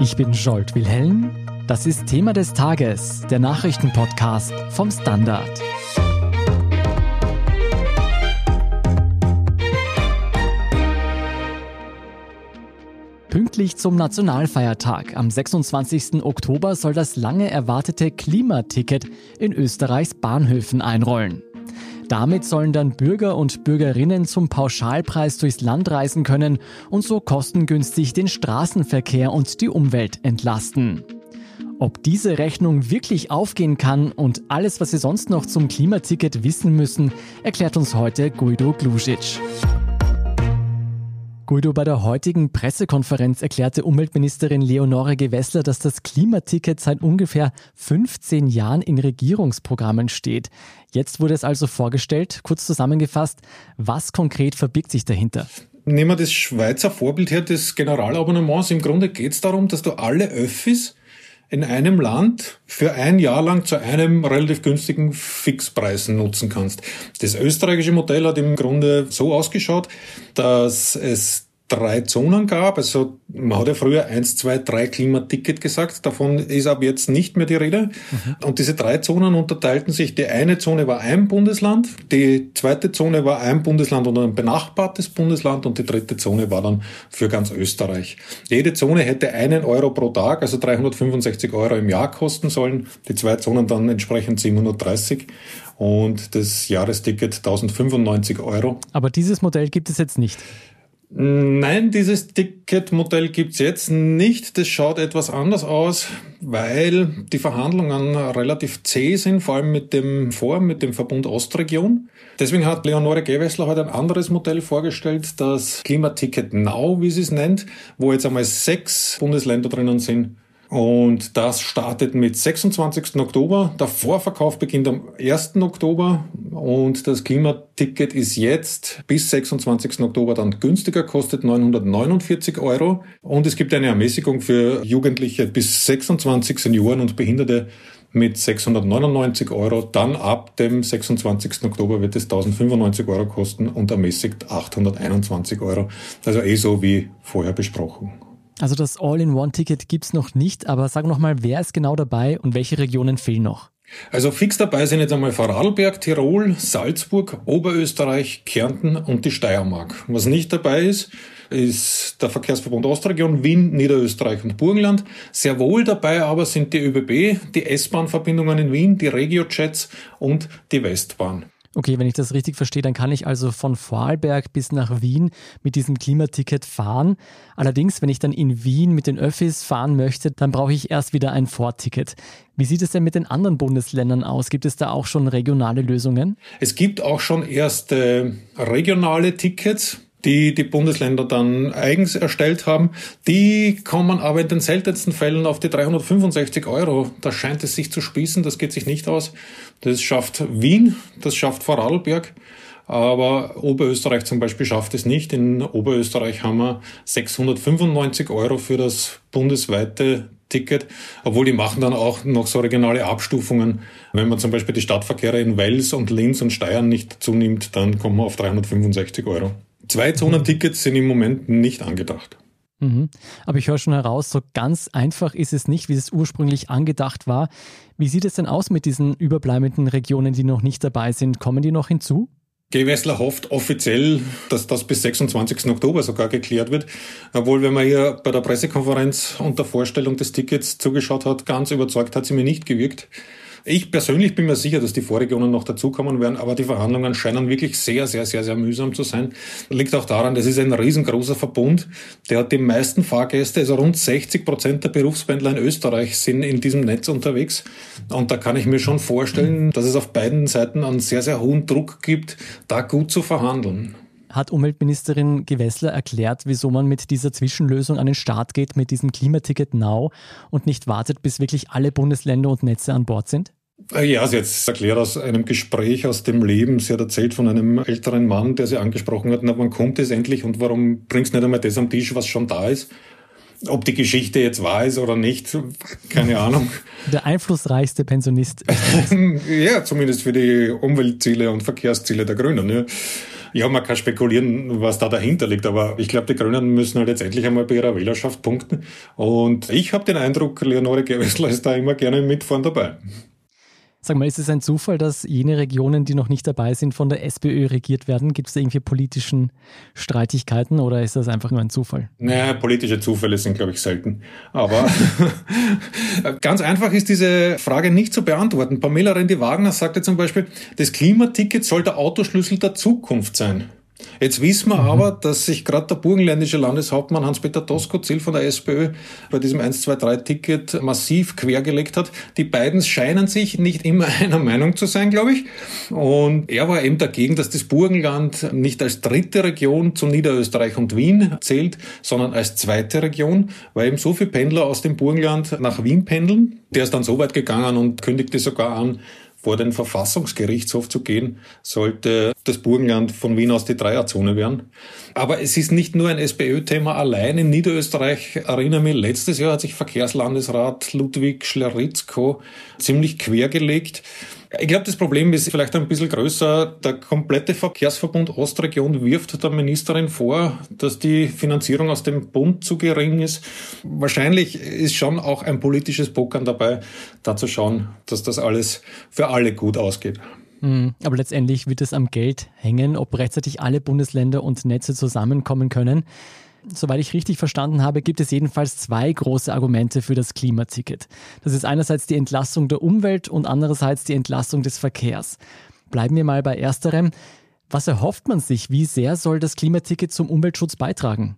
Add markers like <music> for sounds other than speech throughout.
Ich bin Jolt Wilhelm. Das ist Thema des Tages, der Nachrichtenpodcast vom Standard. Pünktlich zum Nationalfeiertag am 26. Oktober soll das lange erwartete Klimaticket in Österreichs Bahnhöfen einrollen. Damit sollen dann Bürger und Bürgerinnen zum Pauschalpreis durchs Land reisen können und so kostengünstig den Straßenverkehr und die Umwelt entlasten. Ob diese Rechnung wirklich aufgehen kann und alles, was Sie sonst noch zum Klimaticket wissen müssen, erklärt uns heute Guido Glusic. Guido, bei der heutigen Pressekonferenz erklärte Umweltministerin Leonore Gewessler, dass das Klimaticket seit ungefähr 15 Jahren in Regierungsprogrammen steht. Jetzt wurde es also vorgestellt. Kurz zusammengefasst, was konkret verbirgt sich dahinter? Nehmen wir das Schweizer Vorbild her des Generalabonnements. Im Grunde geht es darum, dass du alle Öffis in einem Land für ein Jahr lang zu einem relativ günstigen Fixpreis nutzen kannst. Das österreichische Modell hat im Grunde so ausgeschaut, dass es drei Zonen gab. Also man hat ja früher eins, zwei, drei Klimaticket gesagt. Davon ist ab jetzt nicht mehr die Rede. Mhm. Und diese drei Zonen unterteilten sich. Die eine Zone war ein Bundesland, die zweite Zone war ein Bundesland und ein benachbartes Bundesland und die dritte Zone war dann für ganz Österreich. Jede Zone hätte einen Euro pro Tag, also 365 Euro im Jahr kosten sollen. Die zwei Zonen dann entsprechend 730 und das Jahresticket 1095 Euro. Aber dieses Modell gibt es jetzt nicht. Nein, dieses Ticketmodell gibt's jetzt nicht. Das schaut etwas anders aus, weil die Verhandlungen relativ zäh sind, vor allem mit dem Vor, mit dem Verbund Ostregion. Deswegen hat Leonore Gewessler heute ein anderes Modell vorgestellt, das Klimaticket Now, wie sie es nennt, wo jetzt einmal sechs Bundesländer drinnen sind und das startet mit 26. Oktober. Der Vorverkauf beginnt am 1. Oktober und das Klimaticket ist jetzt bis 26. Oktober dann günstiger, kostet 949 Euro. Und es gibt eine Ermäßigung für Jugendliche bis 26 Senioren und Behinderte mit 699 Euro. Dann ab dem 26. Oktober wird es 1095 Euro kosten und ermäßigt 821 Euro. Also eh so wie vorher besprochen. Also das All-in-One-Ticket gibt's noch nicht, aber sag noch mal, wer ist genau dabei und welche Regionen fehlen noch? Also fix dabei sind jetzt einmal Vorarlberg, Tirol, Salzburg, Oberösterreich, Kärnten und die Steiermark. Was nicht dabei ist, ist der Verkehrsverbund Ostregion, Wien, Niederösterreich und Burgenland. Sehr wohl dabei aber sind die ÖBB, die S-Bahn-Verbindungen in Wien, die Regiojets und die Westbahn. Okay, wenn ich das richtig verstehe, dann kann ich also von Vorarlberg bis nach Wien mit diesem Klimaticket fahren. Allerdings, wenn ich dann in Wien mit den Öffis fahren möchte, dann brauche ich erst wieder ein Vorticket. Wie sieht es denn mit den anderen Bundesländern aus? Gibt es da auch schon regionale Lösungen? Es gibt auch schon erste regionale Tickets die die Bundesländer dann eigens erstellt haben. Die kommen aber in den seltensten Fällen auf die 365 Euro. Da scheint es sich zu spießen, das geht sich nicht aus. Das schafft Wien, das schafft Vorarlberg. Aber Oberösterreich zum Beispiel schafft es nicht. In Oberösterreich haben wir 695 Euro für das bundesweite Ticket, obwohl die machen dann auch noch so regionale Abstufungen. Wenn man zum Beispiel die Stadtverkehre in Wels und Linz und Steyr nicht zunimmt, dann kommen wir auf 365 Euro. Zwei Zonentickets sind im Moment nicht angedacht. Mhm. Aber ich höre schon heraus, so ganz einfach ist es nicht, wie es ursprünglich angedacht war. Wie sieht es denn aus mit diesen überbleibenden Regionen, die noch nicht dabei sind? Kommen die noch hinzu? Gewessler hofft offiziell, dass das bis 26. Oktober sogar geklärt wird. Obwohl, wenn man hier bei der Pressekonferenz und der Vorstellung des Tickets zugeschaut hat, ganz überzeugt hat sie mir nicht gewirkt. Ich persönlich bin mir sicher, dass die Vorregionen noch dazukommen werden, aber die Verhandlungen scheinen wirklich sehr, sehr, sehr, sehr mühsam zu sein. Liegt auch daran, das ist ein riesengroßer Verbund. Der hat die meisten Fahrgäste, also rund 60 Prozent der Berufspendler in Österreich sind in diesem Netz unterwegs. Und da kann ich mir schon vorstellen, dass es auf beiden Seiten einen sehr, sehr hohen Druck gibt, da gut zu verhandeln hat Umweltministerin Gewessler erklärt, wieso man mit dieser Zwischenlösung an den Start geht, mit diesem Klimaticket Now und nicht wartet, bis wirklich alle Bundesländer und Netze an Bord sind? Äh, ja, sie hat erklärt aus einem Gespräch aus dem Leben. Sie hat erzählt von einem älteren Mann, der sie angesprochen hat, na, wann kommt es endlich und warum bringst du nicht einmal das am Tisch, was schon da ist? Ob die Geschichte jetzt wahr ist oder nicht, keine Ahnung. <laughs> Der einflussreichste Pensionist. <laughs> ja, zumindest für die Umweltziele und Verkehrsziele der Grünen. Ja. Ja, man kann spekulieren, was da dahinter liegt, aber ich glaube, die Grünen müssen halt jetzt endlich einmal bei ihrer Wählerschaft punkten. Und ich habe den Eindruck, Leonore Gewessler ist da immer gerne mitfahren dabei. Sag mal, ist es ein Zufall, dass jene Regionen, die noch nicht dabei sind, von der SPÖ regiert werden? Gibt es da irgendwie politischen Streitigkeiten oder ist das einfach nur ein Zufall? Naja, politische Zufälle sind, glaube ich, selten. Aber <laughs> ganz einfach ist diese Frage nicht zu beantworten. Pamela Rendi-Wagner sagte zum Beispiel, das Klimaticket soll der Autoschlüssel der Zukunft sein. Jetzt wissen wir mhm. aber, dass sich gerade der burgenländische Landeshauptmann Hans-Peter Tosco-Ziel von der SPÖ bei diesem 1-2-3-Ticket massiv quergelegt hat. Die beiden scheinen sich nicht immer <laughs> einer Meinung zu sein, glaube ich. Und er war eben dagegen, dass das Burgenland nicht als dritte Region zu Niederösterreich und Wien zählt, sondern als zweite Region, weil eben so viele Pendler aus dem Burgenland nach Wien pendeln. Der ist dann so weit gegangen und kündigte sogar an, vor den Verfassungsgerichtshof zu gehen, sollte das Burgenland von Wien aus die Dreierzone werden. Aber es ist nicht nur ein SPÖ-Thema allein. In Niederösterreich, erinnere mich, letztes Jahr hat sich Verkehrslandesrat Ludwig Schleritzko ziemlich quergelegt ich glaube, das Problem ist vielleicht ein bisschen größer. Der komplette Verkehrsverbund Ostregion wirft der Ministerin vor, dass die Finanzierung aus dem Bund zu gering ist. Wahrscheinlich ist schon auch ein politisches Pokern dabei, da zu schauen, dass das alles für alle gut ausgeht. Hm, aber letztendlich wird es am Geld hängen, ob rechtzeitig alle Bundesländer und Netze zusammenkommen können. Soweit ich richtig verstanden habe, gibt es jedenfalls zwei große Argumente für das Klimaticket. Das ist einerseits die Entlastung der Umwelt und andererseits die Entlastung des Verkehrs. Bleiben wir mal bei ersterem. Was erhofft man sich? Wie sehr soll das Klimaticket zum Umweltschutz beitragen?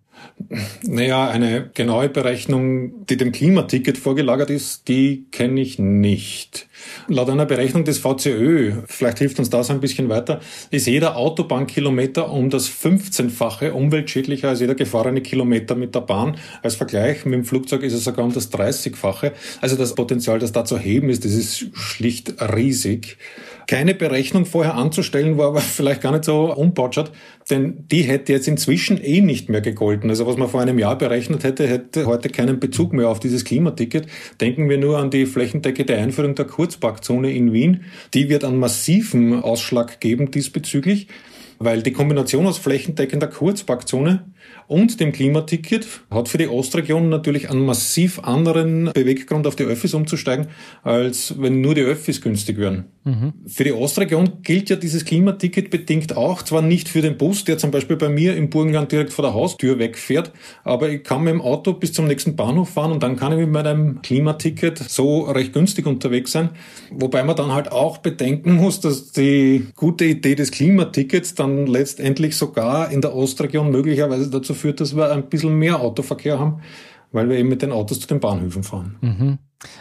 Naja, eine genaue Berechnung, die dem Klimaticket vorgelagert ist, die kenne ich nicht. Laut einer Berechnung des VCÖ, vielleicht hilft uns das ein bisschen weiter, ist jeder Autobahnkilometer um das 15-fache umweltschädlicher als jeder gefahrene Kilometer mit der Bahn. Als Vergleich mit dem Flugzeug ist es sogar um das 30-fache. Also das Potenzial, das da zu heben ist, das ist schlicht riesig. Keine Berechnung vorher anzustellen war aber <laughs> vielleicht gar nicht so unpotschert, denn die hätte jetzt inzwischen eh nicht mehr gegolten. Also was man vor einem Jahr berechnet hätte, hätte heute keinen Bezug mehr auf dieses Klimaticket. Denken wir nur an die flächendeckende Einführung der Kurzparkzone in Wien. Die wird einen massiven Ausschlag geben diesbezüglich, weil die Kombination aus flächendeckender Kurzparkzone und dem Klimaticket hat für die Ostregion natürlich einen massiv anderen Beweggrund, auf die Öffis umzusteigen, als wenn nur die Öffis günstig wären. Mhm. Für die Ostregion gilt ja dieses Klimaticket bedingt auch, zwar nicht für den Bus, der zum Beispiel bei mir im Burgenland direkt vor der Haustür wegfährt, aber ich kann mit dem Auto bis zum nächsten Bahnhof fahren und dann kann ich mit meinem Klimaticket so recht günstig unterwegs sein. Wobei man dann halt auch bedenken muss, dass die gute Idee des Klimatickets dann letztendlich sogar in der Ostregion möglicherweise dazu führt, dass wir ein bisschen mehr Autoverkehr haben, weil wir eben mit den Autos zu den Bahnhöfen fahren. Mhm.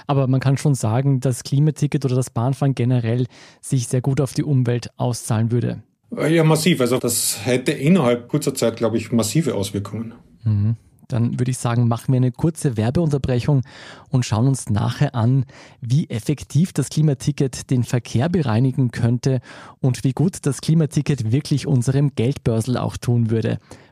Aber man kann schon sagen, das Klimaticket oder das Bahnfahren generell sich sehr gut auf die Umwelt auszahlen würde. Ja, massiv. Also das hätte innerhalb kurzer Zeit, glaube ich, massive Auswirkungen. Mhm. Dann würde ich sagen, machen wir eine kurze Werbeunterbrechung und schauen uns nachher an, wie effektiv das Klimaticket den Verkehr bereinigen könnte und wie gut das Klimaticket wirklich unserem Geldbörsel auch tun würde.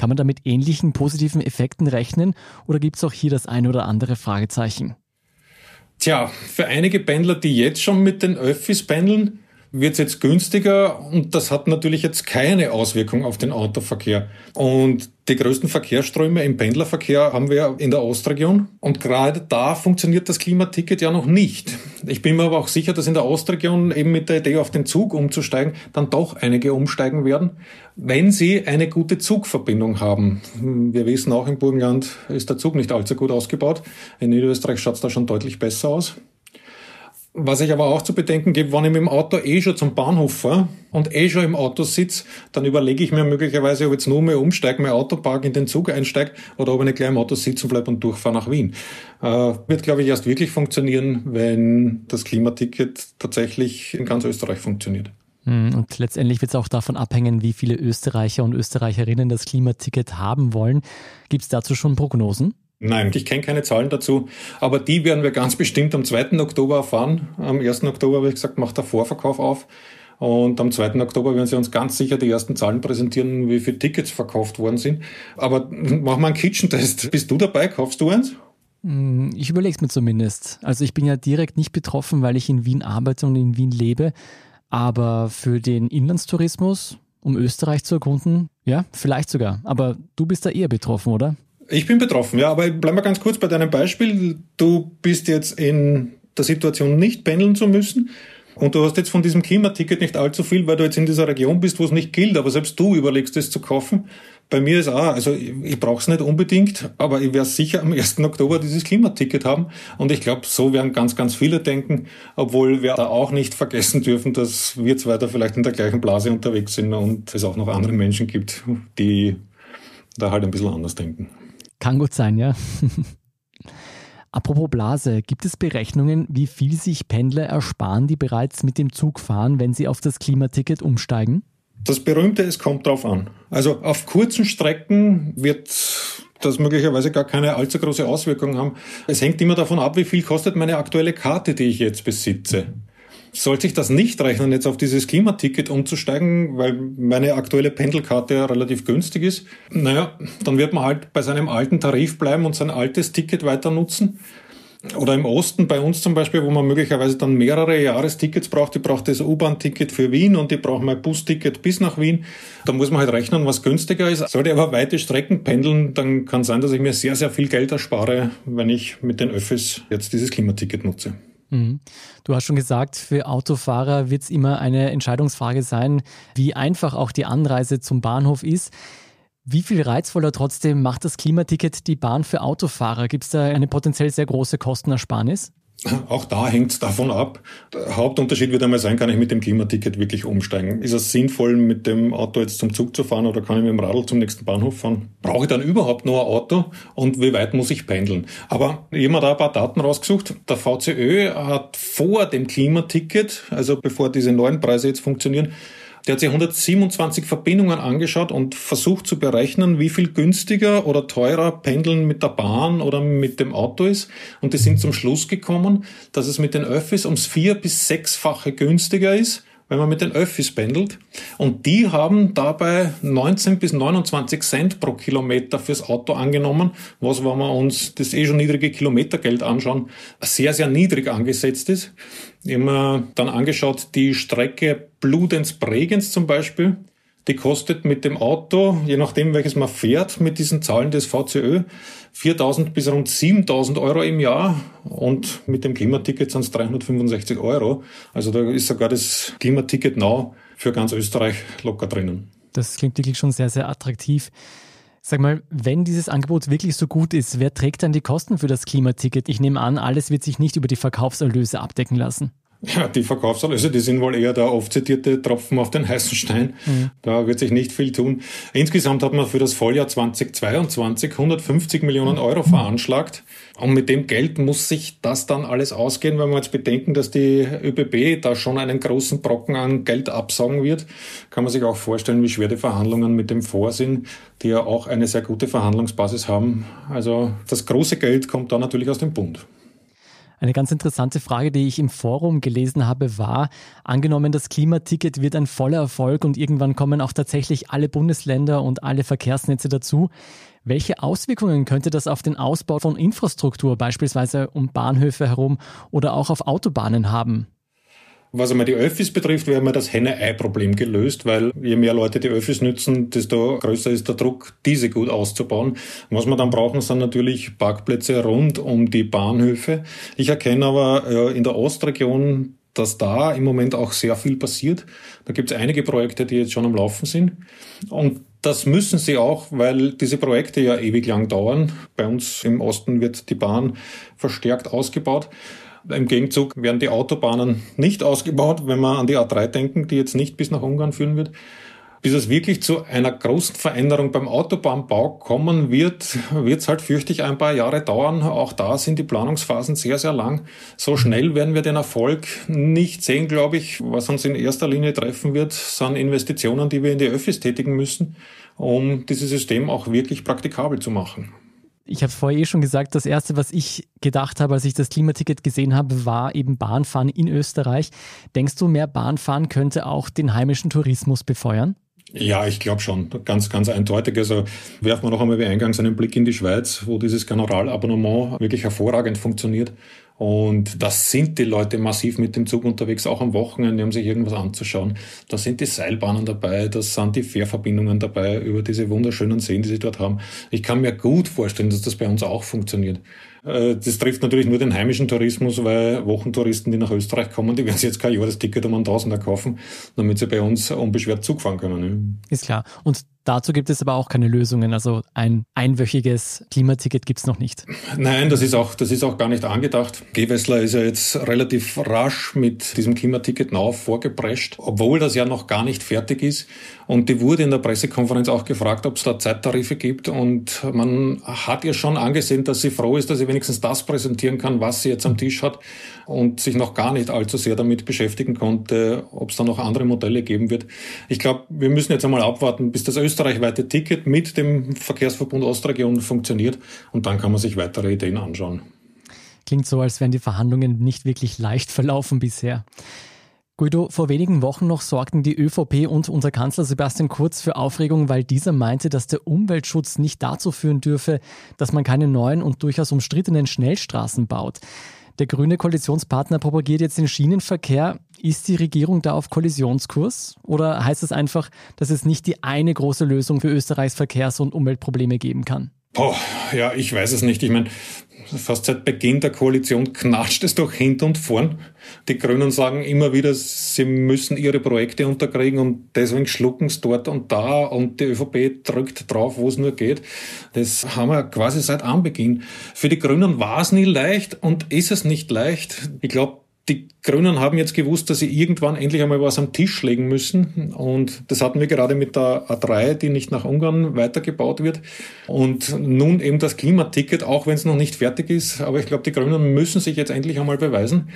Kann man da mit ähnlichen positiven Effekten rechnen oder gibt es auch hier das eine oder andere Fragezeichen? Tja, für einige Pendler, die jetzt schon mit den Öffis pendeln, wird es jetzt günstiger und das hat natürlich jetzt keine Auswirkung auf den Autoverkehr. Und die größten Verkehrsströme im Pendlerverkehr haben wir in der Ostregion und gerade da funktioniert das Klimaticket ja noch nicht. Ich bin mir aber auch sicher, dass in der Ostregion eben mit der Idee auf den Zug umzusteigen, dann doch einige umsteigen werden, wenn sie eine gute Zugverbindung haben. Wir wissen auch, im Burgenland ist der Zug nicht allzu gut ausgebaut. In Niederösterreich schaut es da schon deutlich besser aus. Was ich aber auch zu bedenken gebe, wenn ich mit dem Auto eh schon zum Bahnhof fahre und eh schon im Auto sitze, dann überlege ich mir möglicherweise, ob ich jetzt nur mehr umsteige, mein Auto park, in den Zug einsteige oder ob ich nicht gleich im Auto sitzen bleibe und durchfahre nach Wien. Äh, wird, glaube ich, erst wirklich funktionieren, wenn das Klimaticket tatsächlich in ganz Österreich funktioniert. Hm, und letztendlich wird es auch davon abhängen, wie viele Österreicher und Österreicherinnen das Klimaticket haben wollen. Gibt es dazu schon Prognosen? Nein, ich kenne keine Zahlen dazu, aber die werden wir ganz bestimmt am 2. Oktober erfahren. Am 1. Oktober, ich gesagt, macht der Vorverkauf auf. Und am 2. Oktober werden sie uns ganz sicher die ersten Zahlen präsentieren, wie viele Tickets verkauft worden sind. Aber machen wir einen Kitchen-Test. Bist du dabei? Kaufst du eins? Ich überlege es mir zumindest. Also ich bin ja direkt nicht betroffen, weil ich in Wien arbeite und in Wien lebe. Aber für den Inlandstourismus, um Österreich zu erkunden, ja, vielleicht sogar. Aber du bist da eher betroffen, oder? Ich bin betroffen, ja, aber bleib mal ganz kurz bei deinem Beispiel. Du bist jetzt in der Situation, nicht pendeln zu müssen. Und du hast jetzt von diesem Klimaticket nicht allzu viel, weil du jetzt in dieser Region bist, wo es nicht gilt. Aber selbst du überlegst es zu kaufen. Bei mir ist auch, also ich, ich brauche es nicht unbedingt, aber ich werde sicher am 1. Oktober dieses Klimaticket haben. Und ich glaube, so werden ganz, ganz viele denken, obwohl wir da auch nicht vergessen dürfen, dass wir zwei da vielleicht in der gleichen Blase unterwegs sind und es auch noch andere Menschen gibt, die da halt ein bisschen anders denken. Kann gut sein, ja. <laughs> Apropos Blase, gibt es Berechnungen, wie viel sich Pendler ersparen, die bereits mit dem Zug fahren, wenn sie auf das Klimaticket umsteigen? Das berühmte, es kommt drauf an. Also auf kurzen Strecken wird das möglicherweise gar keine allzu große Auswirkung haben. Es hängt immer davon ab, wie viel kostet meine aktuelle Karte, die ich jetzt besitze. Sollte ich das nicht rechnen, jetzt auf dieses Klimaticket umzusteigen, weil meine aktuelle Pendelkarte ja relativ günstig ist, naja, dann wird man halt bei seinem alten Tarif bleiben und sein altes Ticket weiter nutzen. Oder im Osten bei uns zum Beispiel, wo man möglicherweise dann mehrere Jahrestickets braucht. Ich brauche das U-Bahn-Ticket für Wien und ich brauche mein Busticket bis nach Wien. Da muss man halt rechnen, was günstiger ist. Sollte ich aber weite Strecken pendeln, dann kann sein, dass ich mir sehr, sehr viel Geld erspare, wenn ich mit den Öffis jetzt dieses Klimaticket nutze. Mhm. Du hast schon gesagt, für Autofahrer wird es immer eine Entscheidungsfrage sein, wie einfach auch die Anreise zum Bahnhof ist. Wie viel reizvoller trotzdem macht das Klimaticket die Bahn für Autofahrer? Gibt es da eine potenziell sehr große Kostenersparnis? <laughs> Auch da hängt es davon ab. Der Hauptunterschied wird einmal sein, kann ich mit dem Klimaticket wirklich umsteigen? Ist es sinnvoll, mit dem Auto jetzt zum Zug zu fahren oder kann ich mit dem Radl zum nächsten Bahnhof fahren? Brauche ich dann überhaupt nur ein Auto und wie weit muss ich pendeln? Aber mir da ein paar Daten rausgesucht. Der VCÖ hat vor dem Klimaticket, also bevor diese neuen Preise jetzt funktionieren, der hat sich 127 Verbindungen angeschaut und versucht zu berechnen, wie viel günstiger oder teurer Pendeln mit der Bahn oder mit dem Auto ist. Und die sind zum Schluss gekommen, dass es mit den Öffis ums vier- bis sechsfache günstiger ist wenn man mit den Öffis pendelt. Und die haben dabei 19 bis 29 Cent pro Kilometer fürs Auto angenommen, was, wenn wir uns das eh schon niedrige Kilometergeld anschauen, sehr, sehr niedrig angesetzt ist. Mir dann angeschaut, die Strecke Bludenz-Bregenz zum Beispiel, die kostet mit dem Auto, je nachdem welches man fährt, mit diesen Zahlen des VCÖ, 4.000 bis rund 7.000 Euro im Jahr und mit dem Klimaticket sind es 365 Euro. Also da ist sogar das Klimaticket Now für ganz Österreich locker drinnen. Das klingt wirklich schon sehr, sehr attraktiv. Sag mal, wenn dieses Angebot wirklich so gut ist, wer trägt dann die Kosten für das Klimaticket? Ich nehme an, alles wird sich nicht über die Verkaufserlöse abdecken lassen. Ja, die Verkaufserlöse, die sind wohl eher der oft zitierte Tropfen auf den heißen Stein. Mhm. Da wird sich nicht viel tun. Insgesamt hat man für das Volljahr 2022 150 Millionen Euro veranschlagt. Und mit dem Geld muss sich das dann alles ausgehen, wenn wir jetzt bedenken, dass die ÖBB da schon einen großen Brocken an Geld absaugen wird, kann man sich auch vorstellen, wie schwer die Verhandlungen mit dem Vor sind, die ja auch eine sehr gute Verhandlungsbasis haben. Also das große Geld kommt da natürlich aus dem Bund. Eine ganz interessante Frage, die ich im Forum gelesen habe, war, angenommen, das Klimaticket wird ein voller Erfolg und irgendwann kommen auch tatsächlich alle Bundesländer und alle Verkehrsnetze dazu. Welche Auswirkungen könnte das auf den Ausbau von Infrastruktur, beispielsweise um Bahnhöfe herum oder auch auf Autobahnen haben? Was einmal die Öffis betrifft, wäre mal das Henne-Ei-Problem gelöst, weil je mehr Leute die Öffis nützen, desto größer ist der Druck, diese gut auszubauen. Was wir dann brauchen, sind natürlich Parkplätze rund um die Bahnhöfe. Ich erkenne aber äh, in der Ostregion dass da im Moment auch sehr viel passiert. Da gibt es einige Projekte, die jetzt schon am Laufen sind. Und das müssen sie auch, weil diese Projekte ja ewig lang dauern. Bei uns im Osten wird die Bahn verstärkt ausgebaut. Im Gegenzug werden die Autobahnen nicht ausgebaut, wenn wir an die A3 denken, die jetzt nicht bis nach Ungarn führen wird. Bis es wirklich zu einer großen Veränderung beim Autobahnbau kommen wird, wird es halt fürchte ein paar Jahre dauern. Auch da sind die Planungsphasen sehr, sehr lang. So schnell werden wir den Erfolg nicht sehen, glaube ich. Was uns in erster Linie treffen wird, sind Investitionen, die wir in die Öffis tätigen müssen, um dieses System auch wirklich praktikabel zu machen. Ich habe vorher eh schon gesagt, das Erste, was ich gedacht habe, als ich das Klimaticket gesehen habe, war eben Bahnfahren in Österreich. Denkst du, mehr Bahnfahren könnte auch den heimischen Tourismus befeuern? Ja, ich glaube schon. Ganz, ganz eindeutig. Also werfen wir noch einmal wie eingangs einen Blick in die Schweiz, wo dieses Generalabonnement wirklich hervorragend funktioniert. Und das sind die Leute massiv mit dem Zug unterwegs, auch am Wochenende, um sich irgendwas anzuschauen. Da sind die Seilbahnen dabei, da sind die Fährverbindungen dabei über diese wunderschönen Seen, die sie dort haben. Ich kann mir gut vorstellen, dass das bei uns auch funktioniert. Äh, das trifft natürlich nur den heimischen Tourismus, weil Wochentouristen, die nach Österreich kommen, die werden sich jetzt kein Jahresticket um einen Tausender kaufen, damit sie bei uns unbeschwert Zug fahren können. Ist klar. Und Dazu gibt es aber auch keine Lösungen. Also ein einwöchiges Klimaticket gibt es noch nicht. Nein, das ist auch, das ist auch gar nicht angedacht. Gewessler ist ja jetzt relativ rasch mit diesem Klimaticket Now vorgeprescht, obwohl das ja noch gar nicht fertig ist. Und die wurde in der Pressekonferenz auch gefragt, ob es da Zeittarife gibt. Und man hat ihr schon angesehen, dass sie froh ist, dass sie wenigstens das präsentieren kann, was sie jetzt am Tisch hat und sich noch gar nicht allzu sehr damit beschäftigen konnte, ob es da noch andere Modelle geben wird. Ich glaube, wir müssen jetzt einmal abwarten, bis das österreichweite Ticket mit dem Verkehrsverbund Ostregion funktioniert und dann kann man sich weitere Ideen anschauen. Klingt so, als wären die Verhandlungen nicht wirklich leicht verlaufen bisher. Guido, vor wenigen Wochen noch sorgten die ÖVP und unser Kanzler Sebastian Kurz für Aufregung, weil dieser meinte, dass der Umweltschutz nicht dazu führen dürfe, dass man keine neuen und durchaus umstrittenen Schnellstraßen baut. Der grüne Koalitionspartner propagiert jetzt den Schienenverkehr. Ist die Regierung da auf Kollisionskurs? Oder heißt es das einfach, dass es nicht die eine große Lösung für Österreichs Verkehrs- und Umweltprobleme geben kann? Boah, ja, ich weiß es nicht. Ich meine, fast seit Beginn der Koalition knatscht es doch hinten und vorn. Die Grünen sagen immer wieder, sie müssen ihre Projekte unterkriegen und deswegen schlucken es dort und da und die ÖVP drückt drauf, wo es nur geht. Das haben wir quasi seit Anbeginn. Für die Grünen war es nie leicht und ist es nicht leicht. Ich glaube, die Grünen haben jetzt gewusst, dass sie irgendwann endlich einmal was am Tisch legen müssen. Und das hatten wir gerade mit der A3, die nicht nach Ungarn weitergebaut wird. Und nun eben das Klimaticket, auch wenn es noch nicht fertig ist. Aber ich glaube, die Grünen müssen sich jetzt endlich einmal beweisen.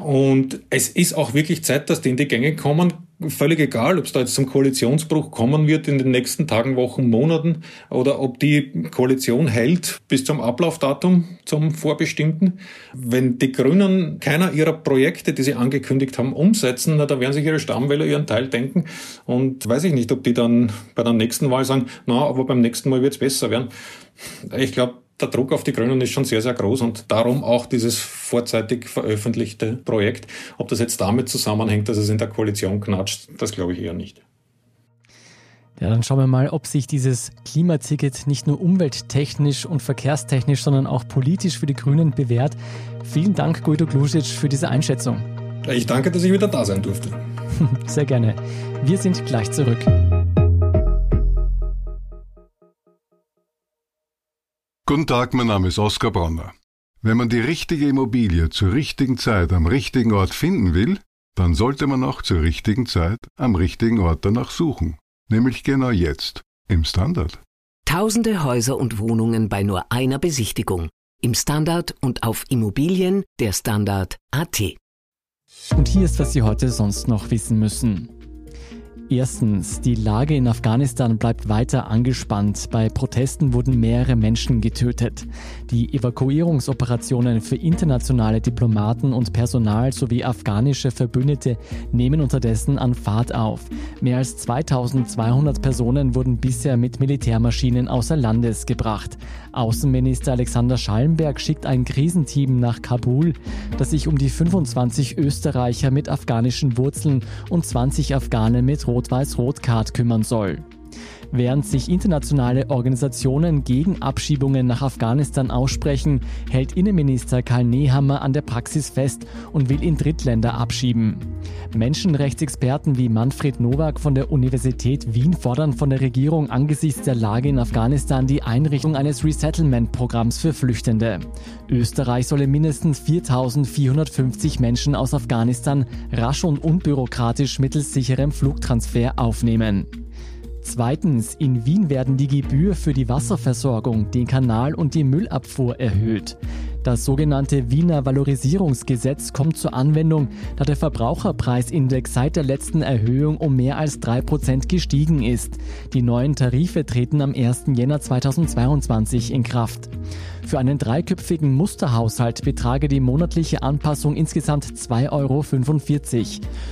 Und es ist auch wirklich Zeit, dass die in die Gänge kommen. Völlig egal, ob es da jetzt zum Koalitionsbruch kommen wird in den nächsten Tagen, Wochen, Monaten oder ob die Koalition hält bis zum Ablaufdatum, zum vorbestimmten. Wenn die Grünen keiner ihrer Projekte, die sie angekündigt haben, umsetzen, na, da werden sich ihre Stammwähler ihren Teil denken. Und weiß ich nicht, ob die dann bei der nächsten Wahl sagen, na, aber beim nächsten Mal wird es besser werden. Ich glaube, der Druck auf die Grünen ist schon sehr, sehr groß und darum auch dieses vorzeitig veröffentlichte Projekt. Ob das jetzt damit zusammenhängt, dass es in der Koalition knatscht, das glaube ich eher nicht. Ja, dann schauen wir mal, ob sich dieses Klimaticket nicht nur umwelttechnisch und verkehrstechnisch, sondern auch politisch für die Grünen bewährt. Vielen Dank, Guido Glusic, für diese Einschätzung. Ich danke, dass ich wieder da sein durfte. <laughs> Sehr gerne. Wir sind gleich zurück. Guten Tag, mein Name ist Oskar Bronner. Wenn man die richtige Immobilie zur richtigen Zeit am richtigen Ort finden will, dann sollte man auch zur richtigen Zeit am richtigen Ort danach suchen. Nämlich genau jetzt, im Standard. Tausende Häuser und Wohnungen bei nur einer Besichtigung. Im Standard und auf Immobilien der Standard.at. Und hier ist, was Sie heute sonst noch wissen müssen. Erstens, die Lage in Afghanistan bleibt weiter angespannt. Bei Protesten wurden mehrere Menschen getötet. Die Evakuierungsoperationen für internationale Diplomaten und Personal sowie afghanische Verbündete nehmen unterdessen an Fahrt auf. Mehr als 2200 Personen wurden bisher mit Militärmaschinen außer Landes gebracht. Außenminister Alexander Schallenberg schickt ein Krisenteam nach Kabul, das sich um die 25 Österreicher mit afghanischen Wurzeln und 20 Afghanen mit Rot-Weiß-Rot-Card kümmern soll. Während sich internationale Organisationen gegen Abschiebungen nach Afghanistan aussprechen, hält Innenminister Karl Nehammer an der Praxis fest und will in Drittländer abschieben. Menschenrechtsexperten wie Manfred Nowak von der Universität Wien fordern von der Regierung angesichts der Lage in Afghanistan die Einrichtung eines Resettlement-Programms für Flüchtende. Österreich solle mindestens 4450 Menschen aus Afghanistan rasch und unbürokratisch mittels sicherem Flugtransfer aufnehmen. Zweitens, in Wien werden die Gebühr für die Wasserversorgung, den Kanal und die Müllabfuhr erhöht. Das sogenannte Wiener Valorisierungsgesetz kommt zur Anwendung, da der Verbraucherpreisindex seit der letzten Erhöhung um mehr als 3% gestiegen ist. Die neuen Tarife treten am 1. Jänner 2022 in Kraft. Für einen dreiköpfigen Musterhaushalt betrage die monatliche Anpassung insgesamt 2,45 Euro.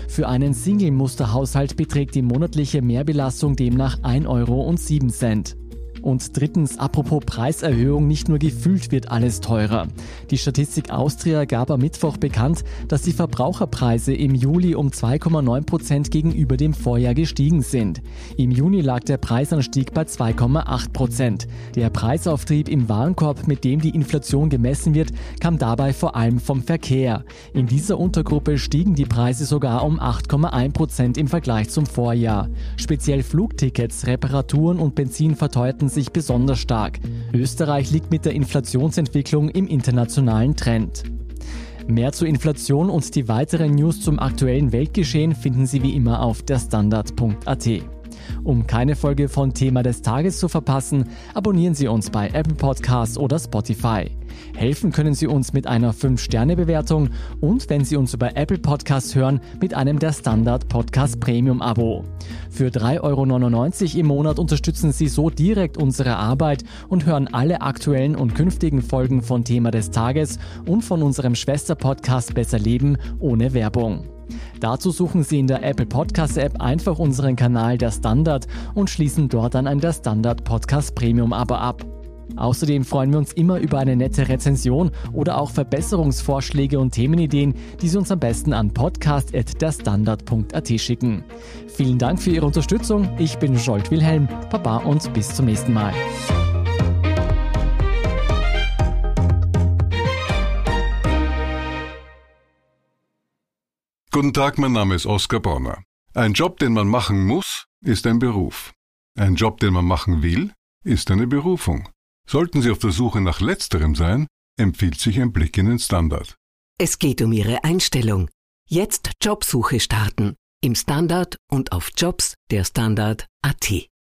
Für einen Single-Musterhaushalt beträgt die monatliche Mehrbelastung demnach 1,07 Euro. Und drittens, apropos Preiserhöhung, nicht nur gefühlt wird alles teurer. Die Statistik Austria gab am Mittwoch bekannt, dass die Verbraucherpreise im Juli um 2,9 Prozent gegenüber dem Vorjahr gestiegen sind. Im Juni lag der Preisanstieg bei 2,8 Prozent. Der Preisauftrieb im Warenkorb, mit dem die Inflation gemessen wird, kam dabei vor allem vom Verkehr. In dieser Untergruppe stiegen die Preise sogar um 8,1 Prozent im Vergleich zum Vorjahr. Speziell Flugtickets, Reparaturen und Benzin verteuerten sich besonders stark. Österreich liegt mit der Inflationsentwicklung im internationalen Trend. Mehr zur Inflation und die weiteren News zum aktuellen Weltgeschehen finden Sie wie immer auf derstandard.at. Um keine Folge von Thema des Tages zu verpassen, abonnieren Sie uns bei Apple Podcasts oder Spotify. Helfen können Sie uns mit einer 5-Sterne-Bewertung und wenn Sie uns über Apple Podcasts hören, mit einem der Standard Podcast Premium Abo. Für 3,99 Euro im Monat unterstützen Sie so direkt unsere Arbeit und hören alle aktuellen und künftigen Folgen von Thema des Tages und von unserem Schwester-Podcast Besser Leben ohne Werbung. Dazu suchen Sie in der Apple Podcast App einfach unseren Kanal Der Standard und schließen dort dann ein Der Standard Podcast Premium Abo ab. Außerdem freuen wir uns immer über eine nette Rezension oder auch Verbesserungsvorschläge und Themenideen, die Sie uns am besten an podcast.derstandard.at schicken. Vielen Dank für Ihre Unterstützung. Ich bin Scholt Wilhelm, Papa und bis zum nächsten Mal. Guten Tag, mein Name ist Oskar Bonner. Ein Job, den man machen muss, ist ein Beruf. Ein Job, den man machen will, ist eine Berufung. Sollten Sie auf der Suche nach letzterem sein, empfiehlt sich ein Blick in den Standard. Es geht um Ihre Einstellung. Jetzt Jobsuche starten. Im Standard und auf Jobs der Standard.at.